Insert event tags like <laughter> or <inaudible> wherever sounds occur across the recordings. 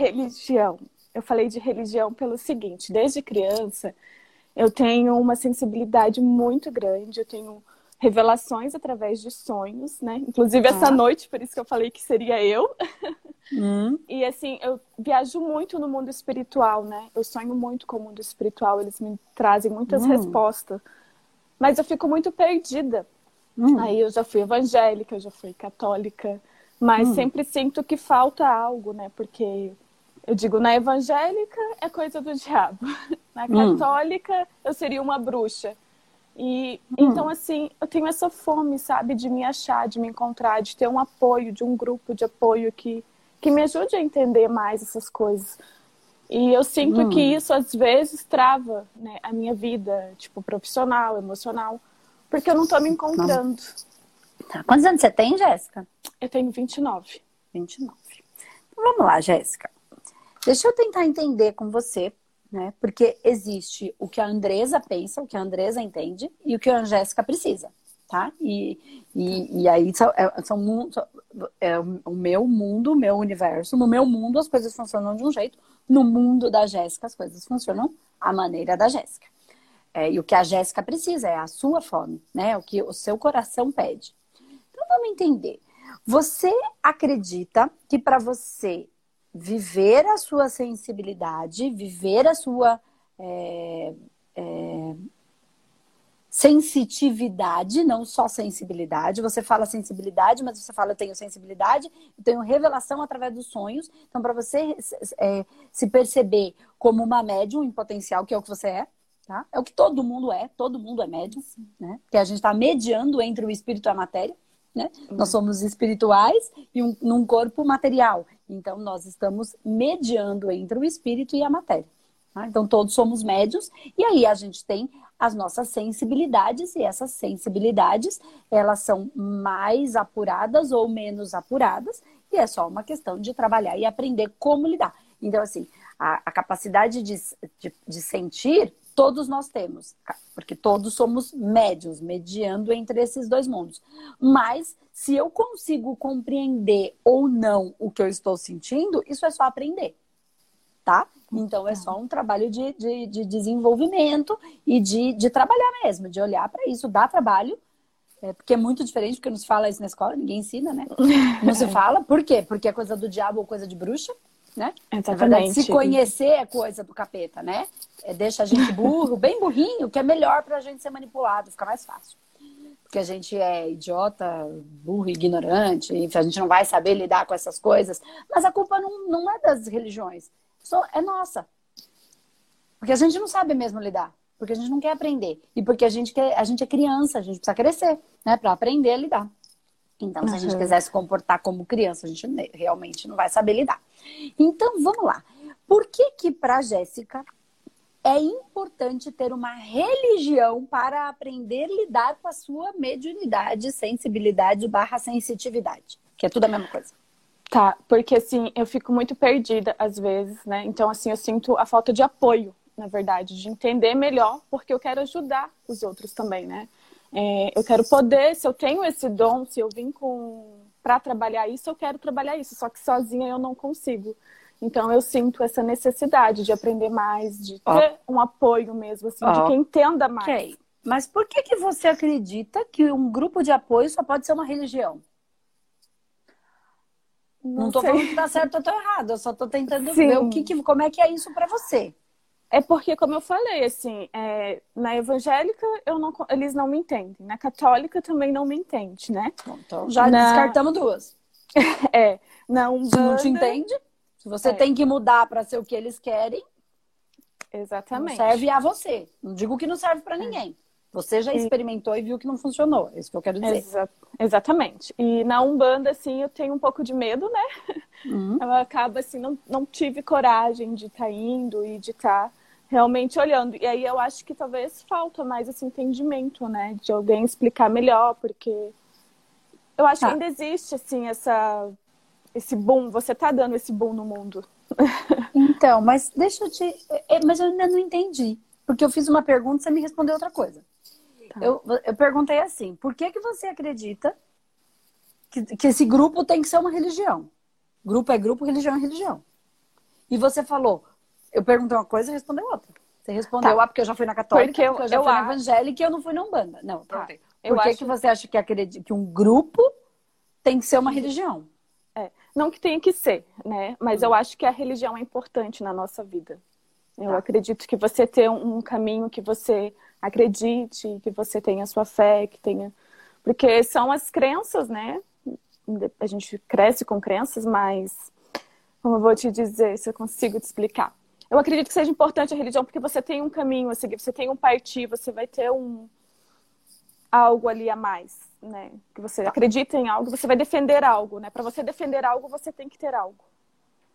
religião. Eu falei de religião pelo seguinte: desde criança, eu tenho uma sensibilidade muito grande, eu tenho revelações através de sonhos, né? Inclusive essa ah. noite, por isso que eu falei que seria eu. Hum. <laughs> E assim, eu viajo muito no mundo espiritual, né? Eu sonho muito com o mundo espiritual, eles me trazem muitas hum. respostas. Mas eu fico muito perdida. Hum. Aí eu já fui evangélica, eu já fui católica, mas hum. sempre sinto que falta algo, né? Porque eu digo, na evangélica é coisa do diabo. <laughs> Na hum. católica eu seria uma bruxa. E hum. então, assim, eu tenho essa fome, sabe, de me achar, de me encontrar, de ter um apoio, de um grupo de apoio que, que me ajude a entender mais essas coisas. E eu sinto hum. que isso, às vezes, trava né, a minha vida, tipo, profissional, emocional, porque eu não tô me encontrando. Tá. Quantos anos você tem, Jéssica? Eu tenho 29. 29. Então, vamos lá, Jéssica. Deixa eu tentar entender com você né? Porque existe o que a Andresa pensa, o que a Andresa entende e o que a Jéssica precisa, tá? E, e, e aí são, é, são, é o meu mundo, o meu universo. No meu mundo as coisas funcionam de um jeito, no mundo da Jéssica as coisas funcionam à maneira da Jéssica. É, e o que a Jéssica precisa é a sua fome, né? O que o seu coração pede. Então vamos entender. Você acredita que para você viver a sua sensibilidade, viver a sua é, é, sensitividade, não só sensibilidade. Você fala sensibilidade, mas você fala eu tenho sensibilidade, eu tenho revelação através dos sonhos. Então, para você é, se perceber como uma médium em potencial, que é o que você é, tá? É o que todo mundo é, todo mundo é médium, né? Que a gente está mediando entre o espírito e a matéria. Né? Uhum. Nós somos espirituais e um, num corpo material. Então, nós estamos mediando entre o espírito e a matéria. Tá? Então, todos somos médios. E aí, a gente tem as nossas sensibilidades. E essas sensibilidades, elas são mais apuradas ou menos apuradas. E é só uma questão de trabalhar e aprender como lidar. Então, assim, a, a capacidade de, de, de sentir todos nós temos, porque todos somos médios, mediando entre esses dois mundos. Mas se eu consigo compreender ou não o que eu estou sentindo, isso é só aprender, tá? Então é só um trabalho de, de, de desenvolvimento e de, de trabalhar mesmo, de olhar para isso, dá trabalho. É, porque é muito diferente, porque não se fala isso na escola, ninguém ensina, né? Não se <laughs> fala. Por quê? Porque é coisa do diabo ou coisa de bruxa né? Exatamente. Verdade, se conhecer é coisa do capeta, né? É, deixa a gente burro, bem burrinho, que é melhor pra gente ser manipulado, fica mais fácil. Porque a gente é idiota, burro, ignorante, enfim, a gente não vai saber lidar com essas coisas. Mas a culpa não, não é das religiões, só é nossa. Porque a gente não sabe mesmo lidar, porque a gente não quer aprender. E porque a gente, quer, a gente é criança, a gente precisa crescer, né? Pra aprender a lidar. Então, se a gente quiser se comportar como criança, a gente realmente não vai saber lidar. Então, vamos lá. Por que que para Jéssica é importante ter uma religião para aprender a lidar com a sua mediunidade, sensibilidade barra sensitividade? Que é tudo a mesma coisa. Tá, porque assim, eu fico muito perdida às vezes, né? Então, assim, eu sinto a falta de apoio, na verdade, de entender melhor, porque eu quero ajudar os outros também, né? É, eu quero poder, se eu tenho esse dom, se eu vim com para trabalhar isso, eu quero trabalhar isso, só que sozinha eu não consigo. Então eu sinto essa necessidade de aprender mais, de ter oh. um apoio mesmo, assim, oh. de quem entenda mais. Okay. Mas por que, que você acredita que um grupo de apoio só pode ser uma religião? Não, tô falando que tá certo ou tá errado, eu só tô tentando Sim. ver o que, que, como é que é isso para você. É porque, como eu falei, assim, é, na evangélica eu não, eles não me entendem. Na católica também não me entende, né? Então já na... descartamos duas. <laughs> é. Na Umbanda... Se não te entende, se você é. tem que mudar para ser o que eles querem, Exatamente. Não serve a você. Não digo que não serve para é. ninguém. Você já experimentou e viu que não funcionou. É isso que eu quero dizer. Exa exatamente. E na Umbanda, assim, eu tenho um pouco de medo, né? Uhum. <laughs> Eu acabo, assim, não, não tive coragem de estar tá indo e de estar tá realmente olhando. E aí eu acho que talvez falta mais esse entendimento, né? De alguém explicar melhor, porque eu acho que tá. ainda existe, assim, essa, esse boom. Você tá dando esse boom no mundo. <laughs> Então, mas deixa eu te. É, mas eu ainda não entendi. Porque eu fiz uma pergunta e você me respondeu outra coisa. Tá. Eu, eu perguntei assim: por que, que você acredita que, que esse grupo tem que ser uma religião? Grupo é grupo, religião é religião. E você falou, eu perguntei uma coisa e respondeu outra. Você respondeu, tá. ah, porque eu já fui na católica, porque eu, porque eu já eu fui acho... na evangélica e eu não fui na Umbanda. Não, tá. Por que, acho... que você acha que, acredita, que um grupo tem que ser uma religião? É, não que tenha que ser, né? Mas hum. eu acho que a religião é importante na nossa vida. Eu tá. acredito que você ter um caminho que você acredite, que você tenha sua fé, que tenha. Porque são as crenças, né? A gente cresce com crenças, mas. Como eu vou te dizer, se eu consigo te explicar. Eu acredito que seja importante a religião porque você tem um caminho a seguir, você tem um partir, você vai ter um algo ali a mais, né? Que você acredita em algo, você vai defender algo, né? Para você defender algo, você tem que ter algo.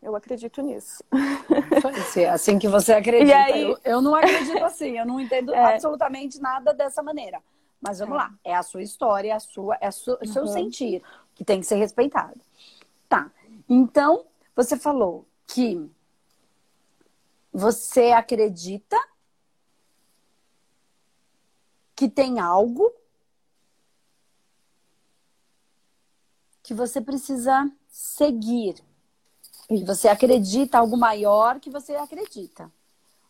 Eu acredito nisso. É assim que você <laughs> acredita. Aí... Eu, eu, não acredito assim, eu não entendo é... absolutamente nada dessa maneira. Mas vamos é. lá, é a sua história, é a sua, é o seu uhum. sentir, que tem que ser respeitado. Tá. Então, você falou que você acredita que tem algo que você precisa seguir. E você acredita algo maior que você acredita.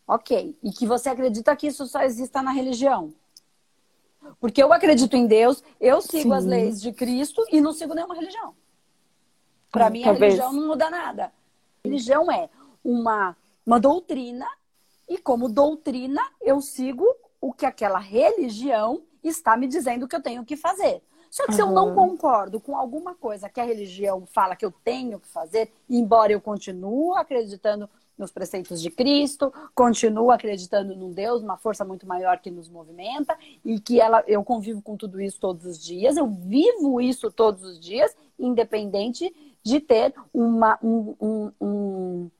Ok. E que você acredita que isso só exista na religião. Porque eu acredito em Deus, eu sigo Sim. as leis de Cristo e não sigo nenhuma religião. Para mim, Talvez. a religião não muda nada. A religião é uma uma doutrina, e como doutrina, eu sigo o que aquela religião está me dizendo que eu tenho que fazer. Só que uhum. se eu não concordo com alguma coisa que a religião fala que eu tenho que fazer, embora eu continue acreditando nos preceitos de Cristo, continuo acreditando num Deus, uma força muito maior que nos movimenta e que ela, eu convivo com tudo isso todos os dias, eu vivo isso todos os dias, independente de ter uma, um, um, um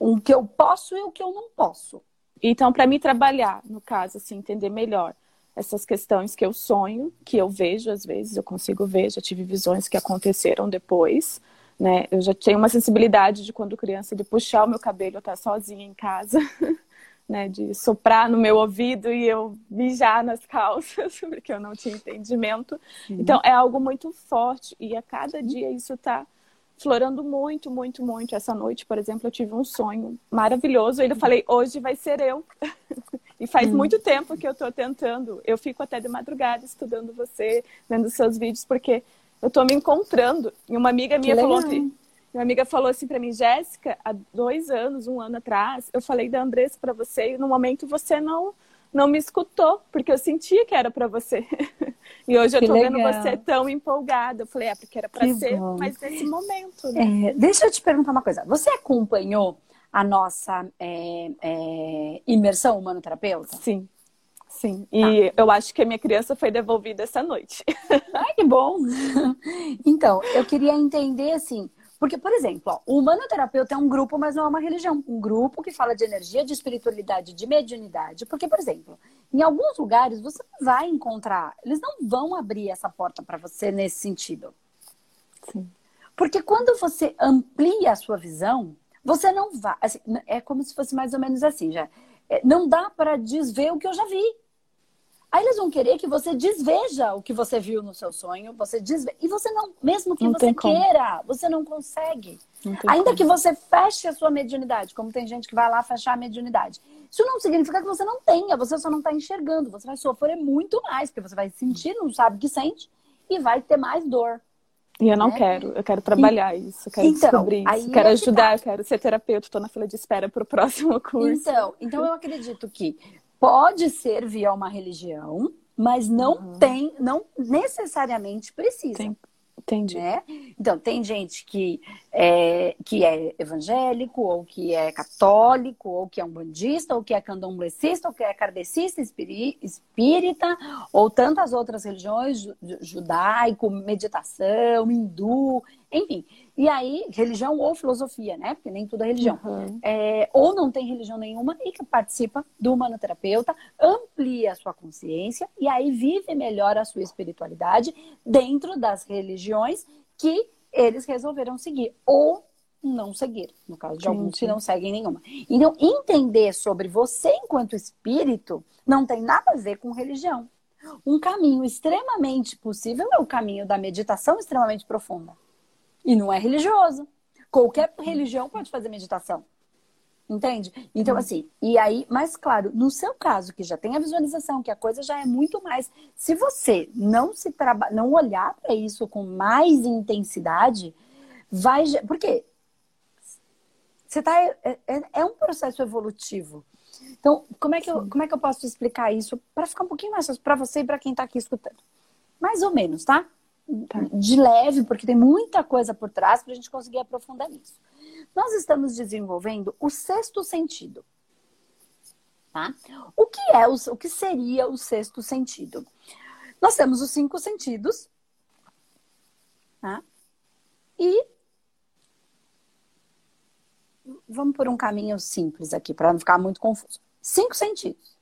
o que eu posso e o que eu não posso. Então, para mim trabalhar, no caso, assim, entender melhor essas questões que eu sonho, que eu vejo às vezes, eu consigo ver, já tive visões que aconteceram depois, né? Eu já tenho uma sensibilidade de quando criança de puxar o meu cabelo, eu estar sozinha em casa, <laughs> né, de soprar no meu ouvido e eu mijar nas calças, <laughs> porque eu não tinha entendimento. Uhum. Então, é algo muito forte e a cada dia isso está florando muito, muito, muito. Essa noite, por exemplo, eu tive um sonho maravilhoso. Eu falei, hoje vai ser eu. <laughs> e faz hum. muito tempo que eu estou tentando. Eu fico até de madrugada estudando você, vendo seus vídeos, porque eu estou me encontrando. E uma amiga minha falou assim, minha amiga falou assim para mim, Jéssica, há dois anos, um ano atrás, eu falei da Andressa para você e no momento você não não me escutou, porque eu sentia que era para você. <laughs> e hoje eu que tô legal. vendo você tão empolgada. Eu falei, é, porque era para ser, bom. mas nesse momento. Né? É, deixa eu te perguntar uma coisa. Você acompanhou a nossa é, é, imersão humano-terapeuta? Sim. Sim, e tá. eu acho que a minha criança foi devolvida essa noite. <laughs> Ai, que bom! Então, eu queria entender assim, porque, por exemplo, ó, o humanoterapeuta é um grupo, mas não é uma religião. Um grupo que fala de energia, de espiritualidade, de mediunidade. Porque, por exemplo, em alguns lugares você vai encontrar, eles não vão abrir essa porta para você nesse sentido. Sim. Porque quando você amplia a sua visão, você não vai. Assim, é como se fosse mais ou menos assim, já. É, não dá para desver o que eu já vi. Aí eles vão querer que você desveja o que você viu no seu sonho, você desve... e você não, mesmo que não você queira, você não consegue. Não Ainda como. que você feche a sua mediunidade, como tem gente que vai lá fechar a mediunidade. Isso não significa que você não tenha, você só não está enxergando. Você vai sofrer muito mais, porque você vai sentir, não sabe o que sente, e vai ter mais dor. E eu não né? quero, eu quero trabalhar e... isso, eu quero então, descobrir isso, quero é ajudar, tá. quero ser terapeuta, estou na fila de espera para o próximo <laughs> curso. Então, então eu acredito que pode ser via uma religião, mas não uhum. tem, não necessariamente precisa. Tem, entendi. Né? Então, tem gente que é, que é evangélico, ou que é católico, ou que é um bandista, ou que é candomblessista, ou que é kardecista, espírita, ou tantas outras religiões, judaico, meditação, hindu, enfim. E aí, religião ou filosofia, né? Porque nem tudo é religião. Uhum. É, ou não tem religião nenhuma e que participa do humanoterapeuta, amplia a sua consciência e aí vive melhor a sua espiritualidade dentro das religiões que eles resolveram seguir. Ou não seguir, no caso de alguns que não seguem nenhuma. Então, entender sobre você enquanto espírito não tem nada a ver com religião. Um caminho extremamente possível é o caminho da meditação extremamente profunda. E não é religioso. Qualquer religião pode fazer meditação. Entende? Então, assim, e aí, mas claro, no seu caso, que já tem a visualização, que a coisa já é muito mais. Se você não se traba... não olhar para isso com mais intensidade, vai. Porque você tá. É, é, é um processo evolutivo. Então, como é que eu, como é que eu posso explicar isso para ficar um pouquinho mais fácil para você e para quem está aqui escutando? Mais ou menos, tá? Tá? De leve, porque tem muita coisa por trás para a gente conseguir aprofundar nisso. Nós estamos desenvolvendo o sexto sentido. Tá? O que é o, o que seria o sexto sentido? Nós temos os cinco sentidos, tá? E vamos por um caminho simples aqui para não ficar muito confuso. Cinco sentidos.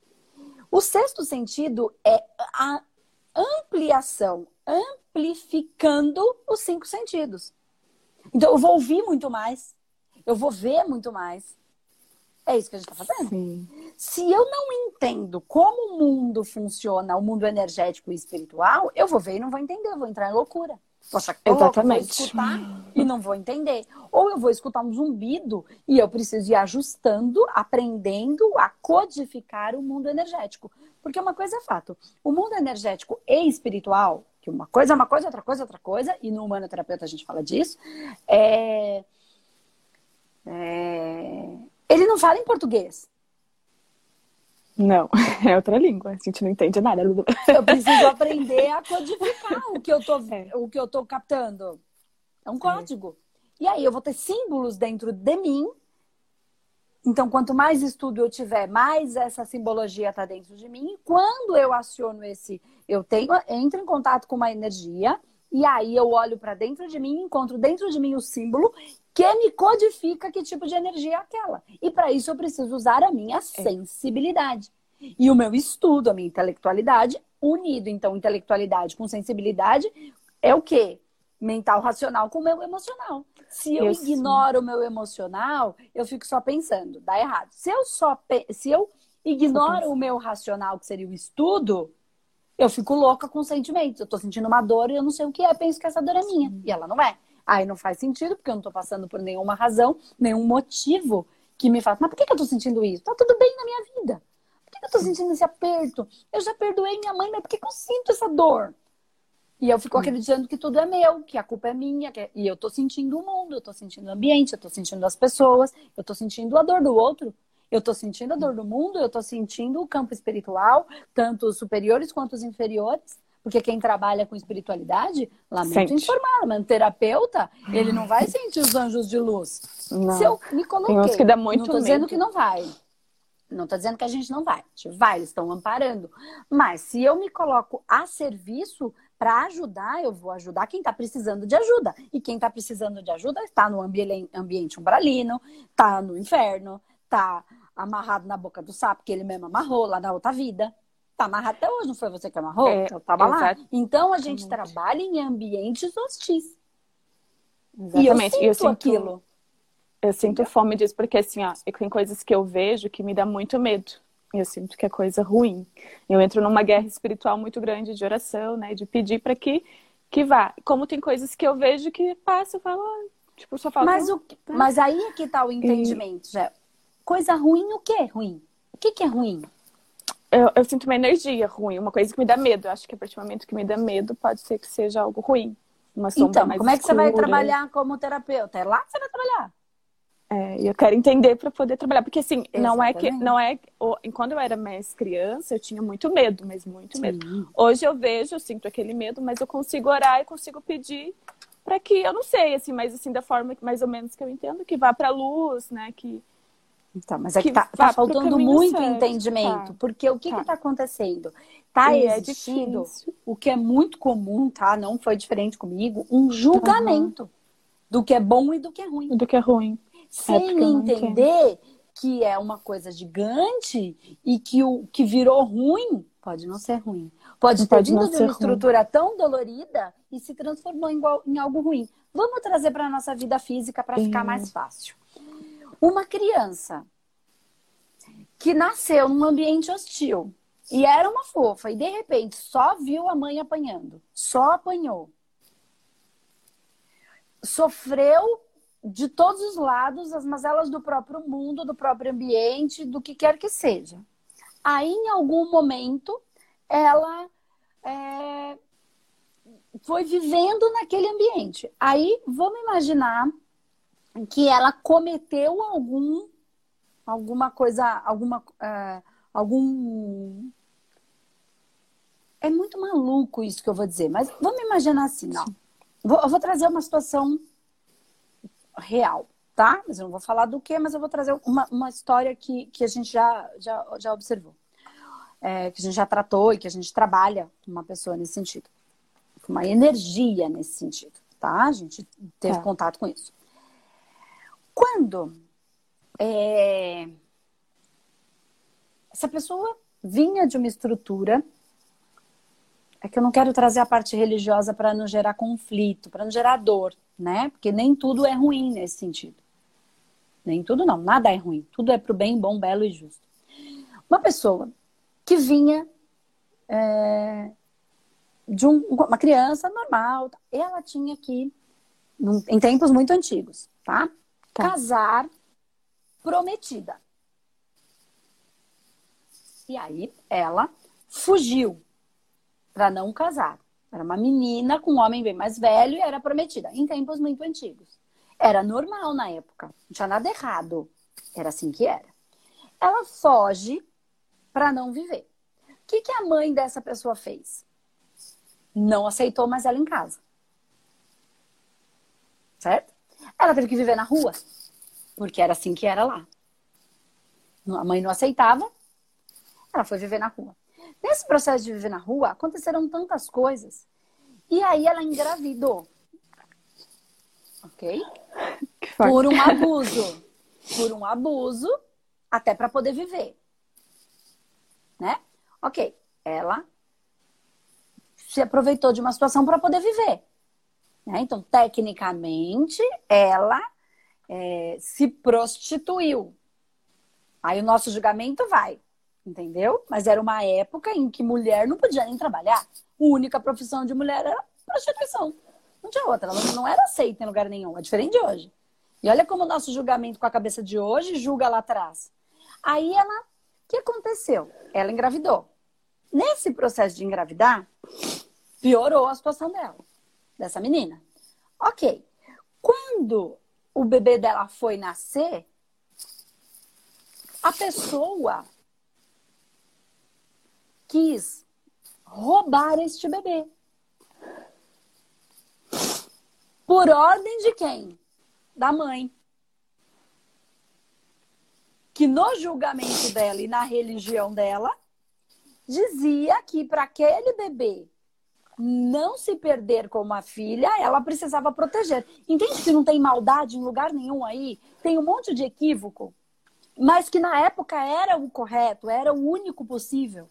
O sexto sentido é a ampliação, amplificando os cinco sentidos. Então eu vou ouvir muito mais, eu vou ver muito mais. É isso que a gente está fazendo. Sim. Se eu não entendo como o mundo funciona, o mundo energético e espiritual, eu vou ver e não vou entender, eu vou entrar em loucura. Poxa, Exatamente. vou escutar e não vou entender. Ou eu vou escutar um zumbido e eu preciso ir ajustando, aprendendo a codificar o mundo energético. Porque uma coisa é fato: o mundo energético e espiritual, que uma coisa é uma coisa, outra coisa é outra coisa, e no humanoterapeuta a gente fala disso, é é... Ele não fala em português. Não, <laughs> é outra língua, a gente não entende nada. Eu preciso <laughs> aprender a codificar o que eu tô, é. o que eu tô captando. É um código. E aí eu vou ter símbolos dentro de mim. Então, quanto mais estudo eu tiver, mais essa simbologia está dentro de mim. E quando eu aciono esse, eu tenho, entro em contato com uma energia, e aí eu olho para dentro de mim, encontro dentro de mim o símbolo que me codifica que tipo de energia é aquela. E para isso eu preciso usar a minha é. sensibilidade. E o meu estudo, a minha intelectualidade, unido. Então, intelectualidade com sensibilidade é o quê? Mental racional com o meu emocional. Se eu, eu ignoro o meu emocional, eu fico só pensando, dá errado. Se eu só se eu ignoro o meu racional, que seria o estudo, eu fico louca com sentimentos. Eu tô sentindo uma dor e eu não sei o que é, penso que essa dor é minha. E ela não é. Aí não faz sentido, porque eu não estou passando por nenhuma razão, nenhum motivo que me faça, mas por que, que eu estou sentindo isso? Tá tudo bem na minha vida. Por que, que eu estou sentindo esse aperto? Eu já perdoei minha mãe, mas por que, que eu sinto essa dor? E eu fico acreditando que tudo é meu, que a culpa é minha. É, e eu estou sentindo o mundo, eu estou sentindo o ambiente, eu estou sentindo as pessoas, eu estou sentindo a dor do outro, eu estou sentindo a dor do mundo, eu estou sentindo o campo espiritual, tanto os superiores quanto os inferiores. Porque quem trabalha com espiritualidade, lamento Sente. informar, mas um terapeuta, ele não vai sentir os anjos de luz. Não. Se eu me coloquei, Tem uns que dá muito não estou dizendo que não vai. Não estou dizendo que a gente não vai. A gente vai, eles estão amparando. Mas se eu me coloco a serviço para ajudar, eu vou ajudar quem está precisando de ajuda. E quem está precisando de ajuda está no ambiente umbralino, está no inferno, está amarrado na boca do sapo, que ele mesmo amarrou lá na outra vida. Tá amarrado até hoje, não foi você que amarrou? É, eu tava lá. Então a gente trabalha em ambientes hostis. Exatamente. E eu sinto, eu sinto aquilo. Eu sinto fome disso, porque assim, ó, tem coisas que eu vejo que me dá muito medo. Eu sinto que é coisa ruim. Eu entro numa guerra espiritual muito grande de oração, né? De pedir para que, que vá. Como tem coisas que eu vejo que passa, eu falo, ah, tipo, só falta. Mas, o, mas aí é que tá o entendimento, e... já. Coisa ruim, o que é ruim? O que, que é ruim? eu, eu, sinto uma energia ruim, uma coisa que me dá medo. Eu acho que a partir do momento que me dá medo, pode ser que seja algo ruim. Uma sombra então, mais como é que escura. você vai trabalhar como terapeuta? É lá que você vai trabalhar? É, eu quero entender para poder trabalhar, porque assim, Exatamente. não é que não é quando eu era mais criança, eu tinha muito medo, mas muito Sim. medo. Hoje eu vejo, eu sinto aquele medo, mas eu consigo orar e consigo pedir para que eu não sei assim, mas assim da forma mais ou menos que eu entendo, que vá para a luz, né, que então, mas é que, que tá, tá faltando muito certo, entendimento, tá. porque o que está acontecendo? Está é existindo é o que é muito comum, tá? Não foi diferente comigo, um julgamento uhum. do que é bom e do que é ruim. Do que é ruim. Sem é entender que é uma coisa gigante e que o que virou ruim pode não ser ruim. Pode ter pode vindo de uma estrutura ruim. tão dolorida e se transformou em, em algo ruim. Vamos trazer para a nossa vida física para ficar mais fácil. Uma criança que nasceu num ambiente hostil e era uma fofa e de repente só viu a mãe apanhando, só apanhou. Sofreu de todos os lados, as mazelas do próprio mundo, do próprio ambiente, do que quer que seja. Aí, em algum momento, ela é, foi vivendo naquele ambiente. Aí, vamos imaginar que ela cometeu algum alguma coisa, alguma uh, algum é muito maluco isso que eu vou dizer, mas vamos imaginar assim, não. Vou, eu vou trazer uma situação real, tá? Mas eu não vou falar do que, mas eu vou trazer uma, uma história que, que a gente já, já, já observou. É, que a gente já tratou e que a gente trabalha com uma pessoa nesse sentido. Com uma energia nesse sentido, tá? A gente teve é. contato com isso. Quando é, essa pessoa vinha de uma estrutura é que eu não quero trazer a parte religiosa para não gerar conflito, para não gerar dor, né? Porque nem tudo é ruim nesse sentido. Nem tudo não, nada é ruim. Tudo é para o bem, bom, belo e justo. Uma pessoa que vinha é, de um, uma criança normal, ela tinha que, em tempos muito antigos, tá? tá. Casar prometida. E aí ela fugiu para não casar. Era uma menina com um homem bem mais velho e era prometida, em tempos muito antigos. Era normal na época, não tinha nada errado. Era assim que era. Ela foge para não viver. O que, que a mãe dessa pessoa fez? Não aceitou mais ela em casa. Certo? Ela teve que viver na rua, porque era assim que era lá. A mãe não aceitava, ela foi viver na rua. Nesse processo de viver na rua, aconteceram tantas coisas. E aí ela engravidou. Ok? <laughs> Por um abuso. Por um abuso, até para poder viver. Né? Ok. Ela se aproveitou de uma situação para poder viver. Né? Então, tecnicamente, ela é, se prostituiu. Aí o nosso julgamento vai entendeu? Mas era uma época em que mulher não podia nem trabalhar. A única profissão de mulher era prostituição. Não tinha outra, ela não era aceita em lugar nenhum, é diferente de hoje. E olha como o nosso julgamento com a cabeça de hoje julga lá atrás. Aí ela, o que aconteceu? Ela engravidou. Nesse processo de engravidar, piorou a situação dela, dessa menina. Ok. Quando o bebê dela foi nascer, a pessoa quis roubar este bebê. Por ordem de quem? Da mãe. Que no julgamento dela e na religião dela, dizia que para aquele bebê não se perder como a filha, ela precisava proteger. Entende que não tem maldade em lugar nenhum aí? Tem um monte de equívoco, mas que na época era o correto, era o único possível.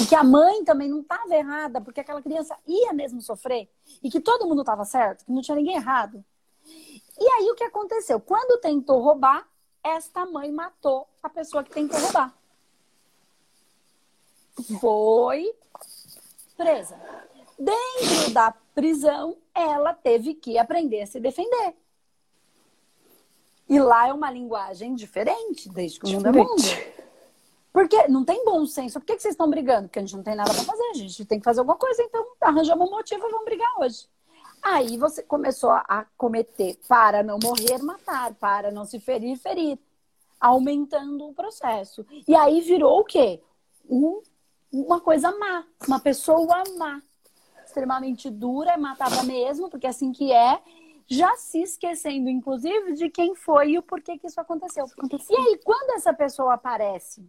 E que a mãe também não estava errada, porque aquela criança ia mesmo sofrer. E que todo mundo estava certo, que não tinha ninguém errado. E aí o que aconteceu? Quando tentou roubar, esta mãe matou a pessoa que tentou roubar. Foi presa. Dentro da prisão, ela teve que aprender a se defender. E lá é uma linguagem diferente, desde que o mundo é mundo. Porque não tem bom senso. Por que, que vocês estão brigando? Porque a gente não tem nada para fazer, a gente tem que fazer alguma coisa, então arranjamos um motivo e vamos brigar hoje. Aí você começou a cometer para não morrer, matar, para não se ferir, ferir. Aumentando o processo. E aí virou o quê? Um, uma coisa má. Uma pessoa má. Extremamente dura, matava mesmo, porque é assim que é. Já se esquecendo, inclusive, de quem foi e o porquê que isso aconteceu. E aí, quando essa pessoa aparece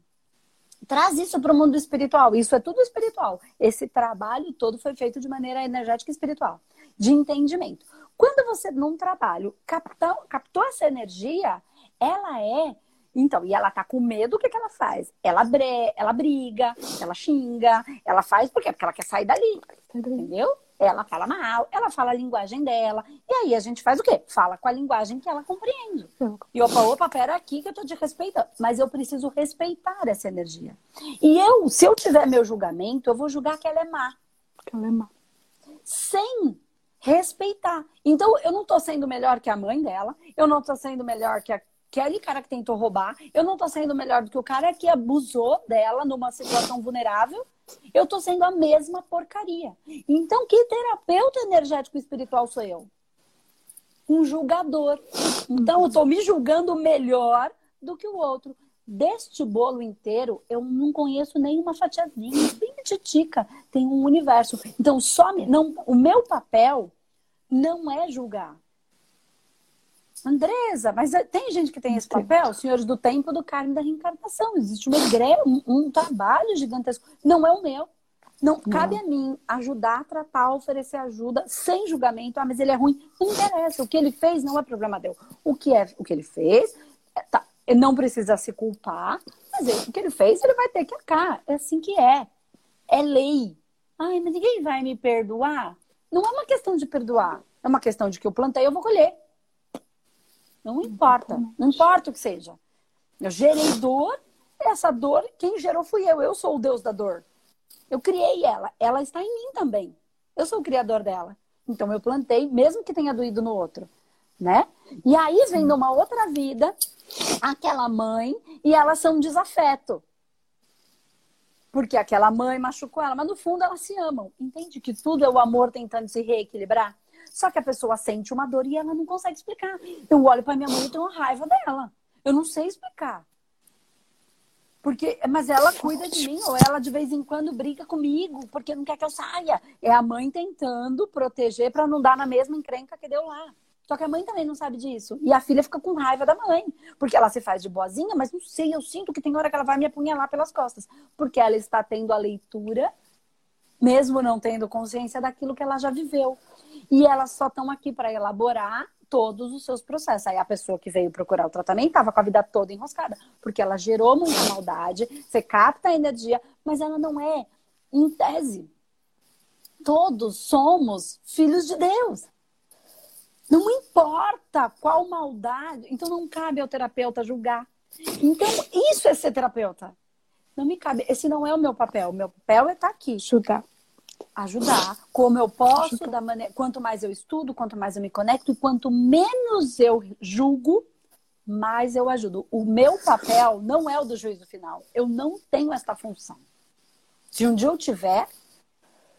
traz isso para o mundo espiritual. Isso é tudo espiritual. Esse trabalho todo foi feito de maneira energética e espiritual, de entendimento. Quando você, num trabalho, captou, captou essa energia, ela é. Então, e ela tá com medo, o que, que ela faz? Ela, bre, ela briga, ela xinga, ela faz por quê? Porque ela quer sair dali. Entendeu? Ela fala mal, ela fala a linguagem dela. E aí a gente faz o quê? Fala com a linguagem que ela compreende. E opa, opa, pera aqui que eu tô te respeitando. Mas eu preciso respeitar essa energia. E eu, se eu tiver meu julgamento, eu vou julgar que ela é má. Que ela é má. Sem respeitar. Então, eu não tô sendo melhor que a mãe dela, eu não tô sendo melhor que aquele cara que tentou roubar, eu não tô sendo melhor do que o cara que abusou dela numa situação vulnerável, eu tô sendo a mesma porcaria. Então, que terapeuta energético espiritual sou eu? Um julgador. Então, eu tô me julgando melhor do que o outro. Deste bolo inteiro, eu não conheço nenhuma fatiazinha, bem titica. Tem um universo. Então, só me, não, o meu papel não é julgar. Andresa, mas é, tem gente que tem esse papel, senhores do tempo do carne da reencarnação. Existe uma igreja, um, um, trabalho gigantesco. Não é o meu. Não, não, cabe a mim ajudar, tratar, oferecer ajuda sem julgamento. Ah, mas ele é ruim. Não interessa. O que ele fez não é problema dele. O que é o que ele fez, é, tá, ele não precisa se culpar, mas ele, o que ele fez, ele vai ter que acar. É assim que é. É lei. Ai, mas ninguém vai me perdoar? Não é uma questão de perdoar. É uma questão de que eu plantei, eu vou colher. Não importa. Não importa o que seja. Eu gerei dor, essa dor, quem gerou fui eu. Eu sou o Deus da dor. Eu criei ela. Ela está em mim também. Eu sou o criador dela. Então eu plantei, mesmo que tenha doído no outro. Né? E aí vem numa outra vida aquela mãe e elas são um desafeto. Porque aquela mãe machucou ela, mas no fundo elas se amam. Entende que tudo é o amor tentando se reequilibrar? Só que a pessoa sente uma dor e ela não consegue explicar. Eu olho para minha mãe e tenho raiva dela. Eu não sei explicar. Porque, mas ela cuida de mim, ou ela de vez em quando briga comigo, porque não quer que eu saia. É a mãe tentando proteger para não dar na mesma encrenca que deu lá. Só que a mãe também não sabe disso. E a filha fica com raiva da mãe. Porque ela se faz de boazinha, mas não sei, eu sinto que tem hora que ela vai me apunhalar pelas costas. Porque ela está tendo a leitura, mesmo não tendo consciência daquilo que ela já viveu. E elas só estão aqui para elaborar todos os seus processos. Aí a pessoa que veio procurar o tratamento estava com a vida toda enroscada, porque ela gerou muita maldade, você capta a energia, mas ela não é, em tese. Todos somos filhos de Deus. Não importa qual maldade. Então não cabe ao terapeuta julgar. Então, isso é ser terapeuta. Não me cabe. Esse não é o meu papel. O meu papel é estar tá aqui. Ajudar. Ajudar. Como eu posso, da maneira. Quanto mais eu estudo, quanto mais eu me conecto, e quanto menos eu julgo, mais eu ajudo. O meu papel não é o do juízo final. Eu não tenho essa função. Se um dia eu tiver,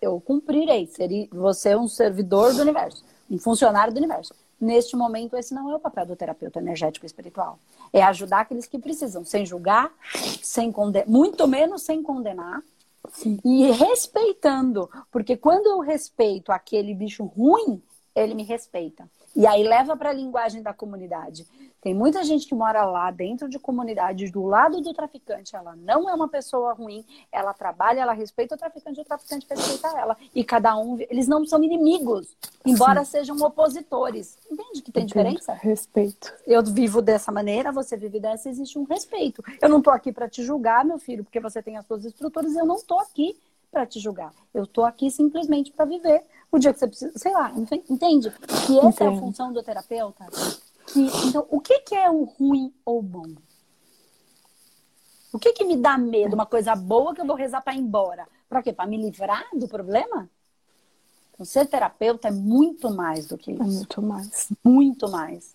eu cumprirei. Seria você um servidor do universo um funcionário do universo. Neste momento, esse não é o papel do terapeuta energético espiritual. É ajudar aqueles que precisam, sem julgar, sem condenar, muito menos sem condenar, Sim. e respeitando. Porque quando eu respeito aquele bicho ruim, ele me respeita. E aí leva para a linguagem da comunidade. Tem muita gente que mora lá dentro de comunidades do lado do traficante. Ela não é uma pessoa ruim, ela trabalha, ela respeita o traficante, o traficante respeita ela. E cada um, eles não são inimigos, embora Sim. sejam opositores. Entende que tem Entendo. diferença? Respeito. Eu vivo dessa maneira, você vive dessa, existe um respeito. Eu não tô aqui para te julgar, meu filho, porque você tem as suas estruturas, eu não tô aqui para te julgar. Eu tô aqui simplesmente para viver o dia que você precisa, sei lá, entende? Que essa Entendo. é a função do terapeuta que. Então, o que, que é o ruim ou bom? O que, que me dá medo? Uma coisa boa que eu vou rezar para ir embora. Para quê? Para me livrar do problema? Então, ser terapeuta é muito mais do que é isso. É muito mais. Muito mais.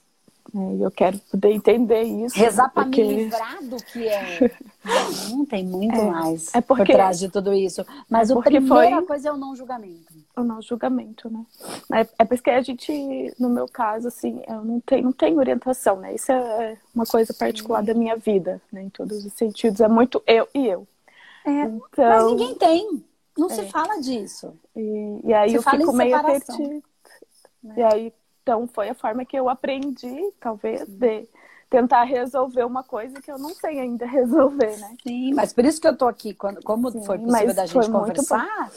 É, eu quero poder entender isso. Rezar para porque... me livrar do que é. <laughs> Não tem muito é, mais é porque... por trás de tudo isso. Mas é a primeira foi... coisa é o não julgamento. O não julgamento, né? É, é porque a gente, no meu caso, assim, eu não tenho, não tenho orientação, né? Isso é uma coisa particular Sim. da minha vida, né? Em todos os sentidos. É muito eu e eu. É, então... Mas ninguém tem. Não se é. fala disso. E, e aí se eu fico meio perdido. Né? E aí então, foi a forma que eu aprendi, talvez, de tentar resolver uma coisa que eu não sei ainda <laughs> resolver, né? Sim, mas por isso que eu tô aqui, quando, como Sim, foi possível da gente conversar,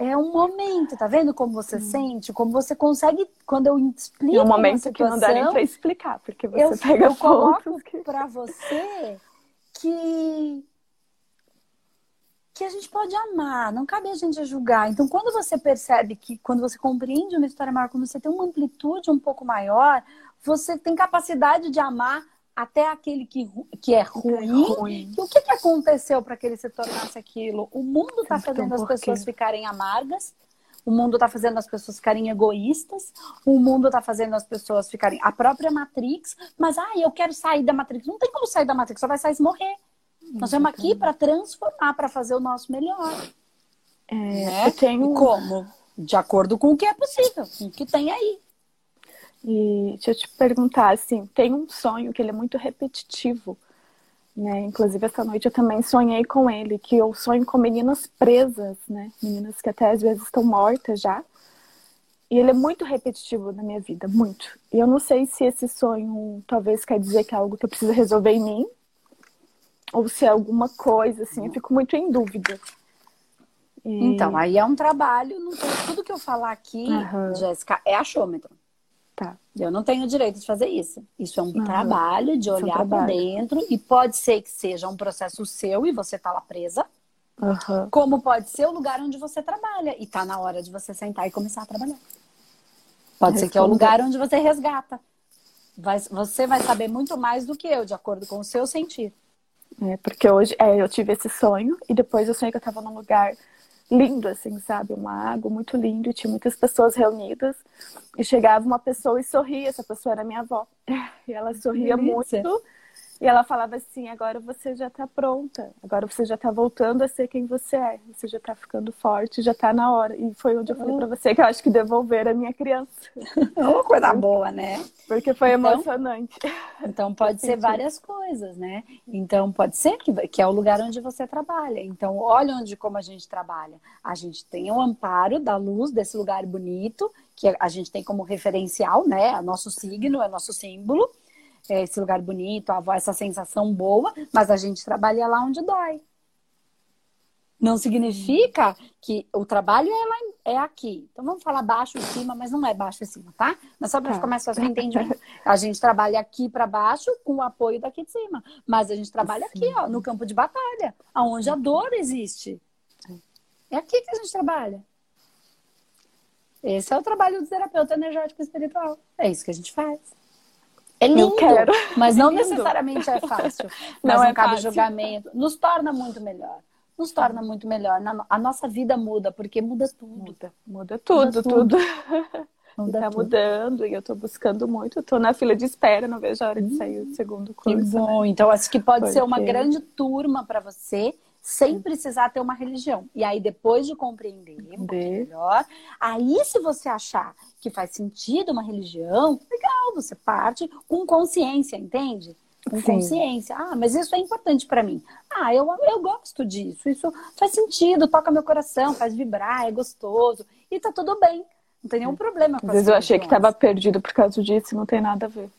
é um momento, tá vendo como você sente, como você consegue, quando eu explico É um momento situação, que não dá nem pra explicar, porque você eu, pega eu coloco que... pra você que que a gente pode amar, não cabe a gente julgar. Então, quando você percebe que, quando você compreende uma história maior, quando você tem uma amplitude um pouco maior, você tem capacidade de amar até aquele que, que é ruim. É ruim. E o que, que aconteceu para que ele se tornasse aquilo? O mundo está fazendo as pessoas ficarem amargas, o mundo está fazendo as pessoas ficarem egoístas, o mundo está fazendo as pessoas ficarem. A própria Matrix, mas ah, eu quero sair da Matrix. Não tem como sair da Matrix, só vai sair se morrer. Nós estamos aqui para transformar, para fazer o nosso melhor. É, né? Eu tenho. E como? De acordo com o que é possível, com o que tem aí. E deixa eu te perguntar, assim, tem um sonho que ele é muito repetitivo, né? Inclusive essa noite eu também sonhei com ele, que eu sonho com meninas presas, né? Meninas que até às vezes estão mortas já. E ele é muito repetitivo na minha vida, muito. E eu não sei se esse sonho talvez quer dizer que é algo que eu preciso resolver em mim, ou se é alguma coisa, assim, eu fico muito em dúvida. E... Então, aí é um trabalho, não tem, tudo que eu falar aqui, uhum. Jéssica, é achômetro. Tá. Eu não tenho direito de fazer isso. Isso é um uhum. trabalho de olhar é um para dentro e pode ser que seja um processo seu e você tá lá presa. Uhum. Como pode ser o lugar onde você trabalha e tá na hora de você sentar e começar a trabalhar. Pode ser que é o lugar onde você resgata. Vai, você vai saber muito mais do que eu, de acordo com o seu sentir. É, porque hoje é, eu tive esse sonho e depois eu sonhei que eu estava num lugar lindo, assim, sabe? Um lago muito lindo e tinha muitas pessoas reunidas. E chegava uma pessoa e sorria, essa pessoa era minha avó. <laughs> E ela sorria muito e ela falava assim: agora você já está pronta, agora você já está voltando a ser quem você é, você já está ficando forte, já está na hora. E foi onde eu falei para você que eu acho que devolver a minha criança. Uma coisa boa, né? Porque foi então, emocionante. Então pode <laughs> ser várias coisas, né? Então pode ser que, que é o lugar onde você trabalha. Então olha onde como a gente trabalha. A gente tem o amparo da luz desse lugar bonito que a gente tem como referencial, né? O nosso signo, é nosso símbolo é, esse lugar bonito, essa sensação boa, mas a gente trabalha lá onde dói. Não significa que o trabalho é, lá, é aqui. Então vamos falar baixo e cima, mas não é baixo e cima, tá? Mas só para ficar mais fácil entendimento. A gente trabalha aqui para baixo com o apoio daqui de cima. Mas a gente trabalha Sim. aqui, ó, no campo de batalha, aonde a dor existe. É aqui que a gente trabalha. Esse é o trabalho do terapeuta energético espiritual. É isso que a gente faz. <laughs> É lindo, mas não necessariamente é fácil. <laughs> não, não é cabe fácil. julgamento. Nos torna muito melhor. Nos torna muito melhor. A nossa vida muda, porque muda tudo. Muda, muda tudo, muda tudo. tudo. <laughs> Muda tá tudo. mudando e eu tô buscando muito. Tô na fila de espera, não vejo a hora de sair o segundo curso. Que bom. Né? Então, acho que pode porque... ser uma grande turma para você sem precisar ter uma religião. E aí, depois de compreender um melhor, aí se você achar que faz sentido uma religião, legal, você parte com consciência, entende? Com Sim. consciência. Ah, mas isso é importante para mim. Ah, eu, eu gosto disso. Isso faz sentido, toca meu coração, faz vibrar, é gostoso. E tá tudo bem. Não tem nenhum problema com Às vezes eu achei que estava perdido por causa disso, não tem nada a ver.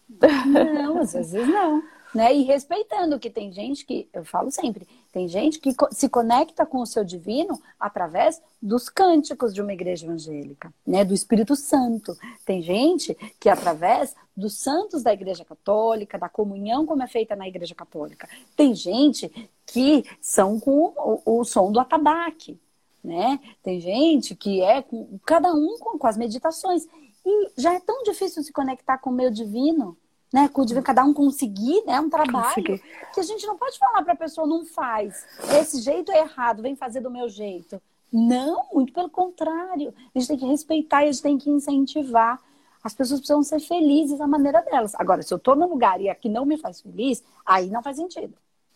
Não, às vezes não né? E respeitando que tem gente que, eu falo sempre, tem gente que se conecta com o seu divino através dos cânticos de uma igreja evangélica, né? Do Espírito Santo. Tem gente que através dos santos da igreja católica, da comunhão como é feita na igreja católica. Tem gente que são com o, o som do atabaque, né? Tem gente que é com cada um com, com as meditações. E já é tão difícil se conectar com o meu divino, né? De cada um conseguir, né? Um trabalho conseguir. que a gente não pode falar para a pessoa não faz. Esse jeito é errado, vem fazer do meu jeito. Não, muito pelo contrário. A gente tem que respeitar, a gente tem que incentivar. As pessoas precisam ser felizes da maneira delas. Agora, se eu estou num lugar e aqui não me faz feliz, aí não faz sentido.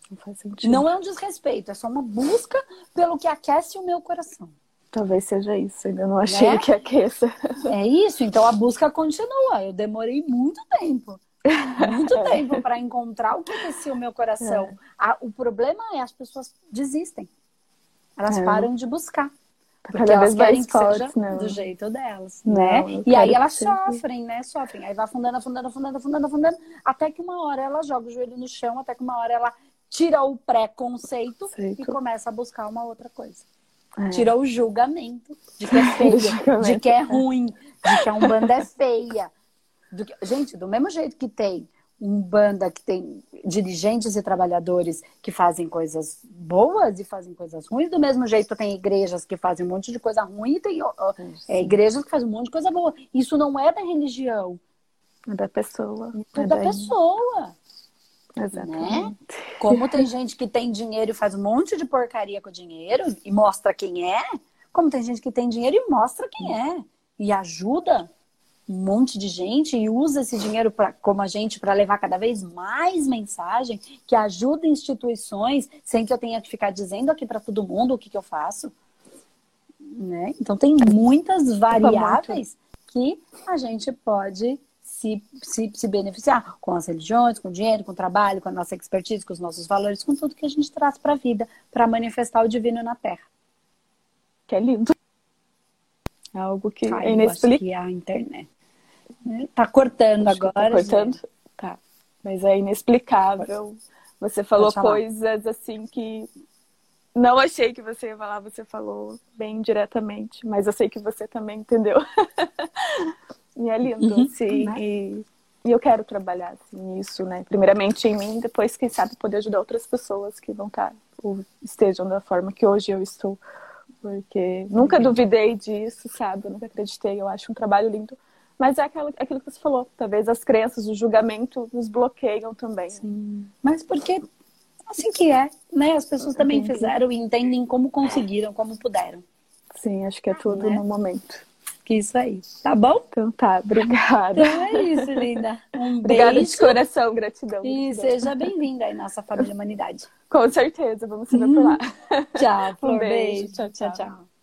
Não faz sentido. Não é um desrespeito, é só uma busca pelo que aquece o meu coração. Talvez seja isso, ainda não achei né? que aqueça. É isso, então a busca continua. Eu demorei muito tempo muito <laughs> tempo para encontrar o que descia o meu coração. É. o problema é as pessoas desistem. Elas é. param de buscar. Porque Cada elas querem que forte, seja não. do jeito delas, não, né? E aí elas sofrem, né? Sofrem. Aí vai afundando, afundando, afundando, afundando, afundando, até que uma hora ela joga o joelho no chão, até que uma hora ela tira o preconceito e começa a buscar uma outra coisa. É. Tira o julgamento de que é <laughs> feia, de que é ruim, de que a Umbanda é feia, do que, gente, do mesmo jeito que tem um banda que tem dirigentes e trabalhadores que fazem coisas boas e fazem coisas ruins, do mesmo jeito tem igrejas que fazem um monte de coisa ruim e tem é, igrejas que fazem um monte de coisa boa. Isso não é da religião. É da pessoa. É, é da, pessoa. Exatamente. Né? Como tem gente que tem dinheiro e faz um monte de porcaria com o dinheiro e mostra quem é, como tem gente que tem dinheiro e mostra quem é. E ajuda um monte de gente e usa esse dinheiro pra, como a gente para levar cada vez mais mensagem que ajuda instituições sem que eu tenha que ficar dizendo aqui para todo mundo o que, que eu faço. Né? Então tem muitas variáveis que a gente pode se, se, se beneficiar com as religiões, com o dinheiro, com o trabalho, com a nossa expertise, com os nossos valores, com tudo que a gente traz para a vida, para manifestar o divino na Terra. Que é lindo. É algo que Ai, é inexplicável. que a internet. Tá cortando acho agora. Tá cortando? Tá. Mas é inexplicável. Você falou coisas assim que não achei que você ia falar, você falou bem diretamente, mas eu sei que você também entendeu. <laughs> e é lindo, uhum, sim. Né? E, e, eu quero trabalhar assim, nisso, né? Primeiramente em mim, depois, quem sabe, poder ajudar outras pessoas que vão estar ou estejam da forma que hoje eu estou. Porque nunca duvidei disso, sabe? Eu nunca acreditei. Eu acho um trabalho lindo. Mas é aquilo, aquilo que você falou. Talvez as crenças, o julgamento nos bloqueiam também. Sim. Mas porque assim que é, né? As pessoas também fizeram e entendem como conseguiram, como puderam. Sim, acho que é tudo né? no momento. Que isso aí. Tá bom? Então tá, obrigada. Então é isso, linda. Um obrigada beijo. de coração, gratidão. E seja bem-vinda aí, nossa família Humanidade. Com certeza, vamos se ver por lá. Tchau, <laughs> um beijo. beijo. tchau. tchau. tchau.